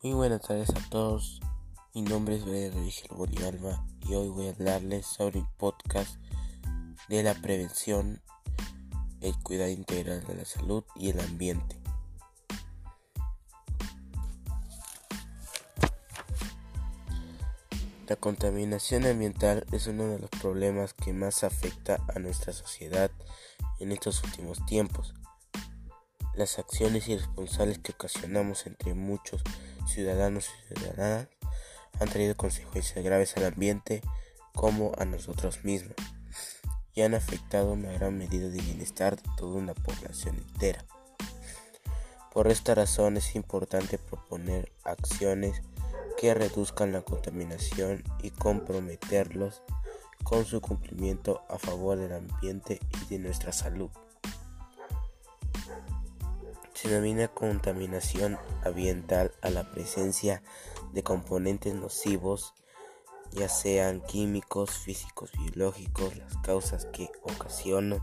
Muy buenas tardes a todos. Mi nombre es Breder Vigil y hoy voy a hablarles sobre un podcast de la prevención, el cuidado integral de la salud y el ambiente. La contaminación ambiental es uno de los problemas que más afecta a nuestra sociedad en estos últimos tiempos. Las acciones irresponsables que ocasionamos entre muchos ciudadanos y ciudadanas han traído consecuencias graves al ambiente como a nosotros mismos y han afectado una gran medida de bienestar de toda una población entera. Por esta razón es importante proponer acciones que reduzcan la contaminación y comprometerlos con su cumplimiento a favor del ambiente y de nuestra salud. Se denomina contaminación ambiental a la presencia de componentes nocivos, ya sean químicos, físicos, biológicos, las causas que ocasionan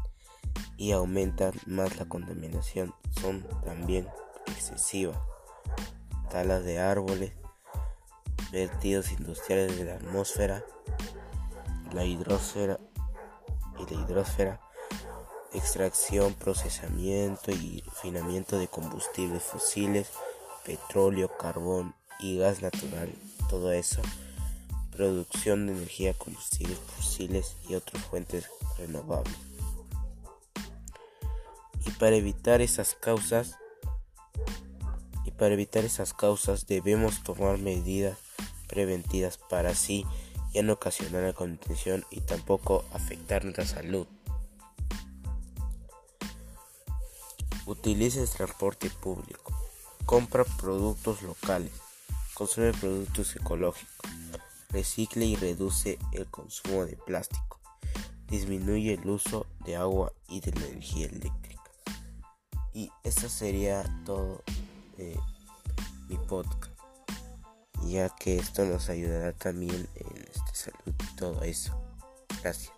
y aumentan más la contaminación son también excesivas. Talas de árboles, vertidos industriales de la atmósfera, la hidrosfera y la hidrosfera extracción, procesamiento y refinamiento de combustibles fósiles, petróleo, carbón y gas natural, todo eso, producción de energía, combustibles fósiles y otras fuentes renovables. Y para evitar esas causas, y para evitar esas causas debemos tomar medidas preventivas para así ya no ocasionar la contención y tampoco afectar nuestra salud. Utilice el transporte público. Compra productos locales. Consume productos ecológicos. Recicle y reduce el consumo de plástico. Disminuye el uso de agua y de la energía eléctrica. Y eso sería todo de mi podcast. Ya que esto nos ayudará también en esta salud y todo eso. Gracias.